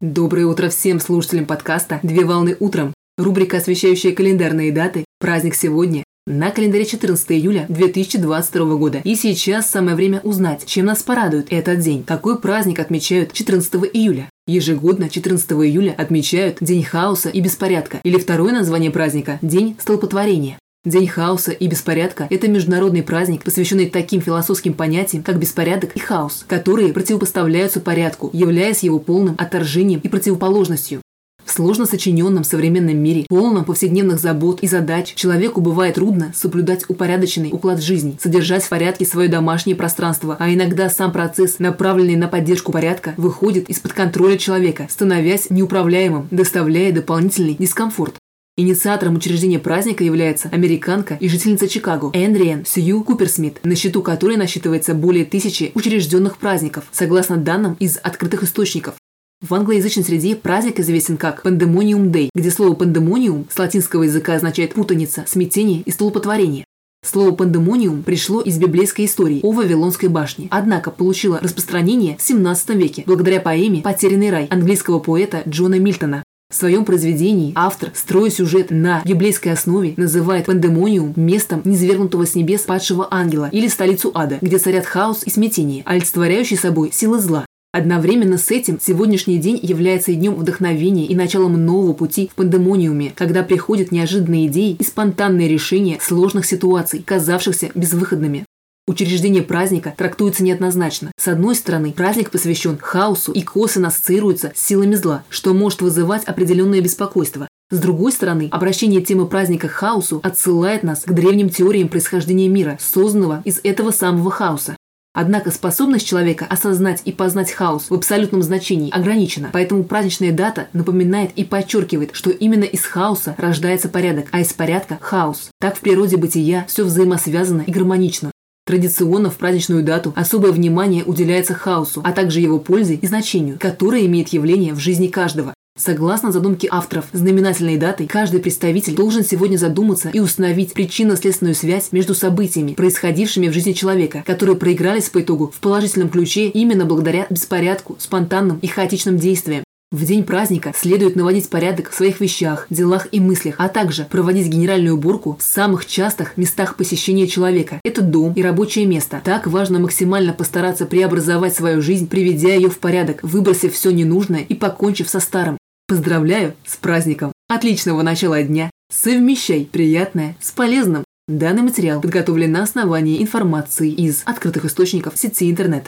Доброе утро всем слушателям подкаста «Две волны утром». Рубрика, освещающая календарные даты. Праздник сегодня. На календаре 14 июля 2022 года. И сейчас самое время узнать, чем нас порадует этот день. Какой праздник отмечают 14 июля? Ежегодно 14 июля отмечают День хаоса и беспорядка, или второе название праздника – День столпотворения. День хаоса и беспорядка – это международный праздник, посвященный таким философским понятиям, как беспорядок и хаос, которые противопоставляются порядку, являясь его полным отторжением и противоположностью. В сложно сочиненном современном мире, полном повседневных забот и задач, человеку бывает трудно соблюдать упорядоченный уклад жизни, содержать в порядке свое домашнее пространство, а иногда сам процесс, направленный на поддержку порядка, выходит из-под контроля человека, становясь неуправляемым, доставляя дополнительный дискомфорт. Инициатором учреждения праздника является американка и жительница Чикаго Эндриан Сью Куперсмит, на счету которой насчитывается более тысячи учрежденных праздников, согласно данным из открытых источников. В англоязычной среде праздник известен как Pandemonium Day, где слово «пандемониум» с латинского языка означает «путаница», «смятение» и «столпотворение». Слово «пандемониум» пришло из библейской истории о Вавилонской башне, однако получило распространение в 17 веке благодаря поэме «Потерянный рай» английского поэта Джона Мильтона. В своем произведении автор, строя сюжет на библейской основе, называет пандемониум местом низвергнутого с небес падшего ангела или столицу ада, где царят хаос и смятение, олицетворяющие собой силы зла. Одновременно с этим сегодняшний день является и днем вдохновения и началом нового пути в пандемониуме, когда приходят неожиданные идеи и спонтанные решения сложных ситуаций, казавшихся безвыходными. Учреждение праздника трактуется неоднозначно. С одной стороны, праздник посвящен хаосу и косвенно ассоциируется с силами зла, что может вызывать определенное беспокойство. С другой стороны, обращение темы праздника к хаосу отсылает нас к древним теориям происхождения мира, созданного из этого самого хаоса. Однако способность человека осознать и познать хаос в абсолютном значении ограничена, поэтому праздничная дата напоминает и подчеркивает, что именно из хаоса рождается порядок, а из порядка – хаос. Так в природе бытия все взаимосвязано и гармонично. Традиционно в праздничную дату особое внимание уделяется хаосу, а также его пользе и значению, которое имеет явление в жизни каждого. Согласно задумке авторов, знаменательной датой каждый представитель должен сегодня задуматься и установить причинно-следственную связь между событиями, происходившими в жизни человека, которые проигрались по итогу в положительном ключе именно благодаря беспорядку, спонтанным и хаотичным действиям. В день праздника следует наводить порядок в своих вещах, делах и мыслях, а также проводить генеральную уборку в самых частых местах посещения человека. Это дом и рабочее место. Так важно максимально постараться преобразовать свою жизнь, приведя ее в порядок, выбросив все ненужное и покончив со старым. Поздравляю с праздником! Отличного начала дня! Совмещай приятное с полезным! Данный материал подготовлен на основании информации из открытых источников сети интернет.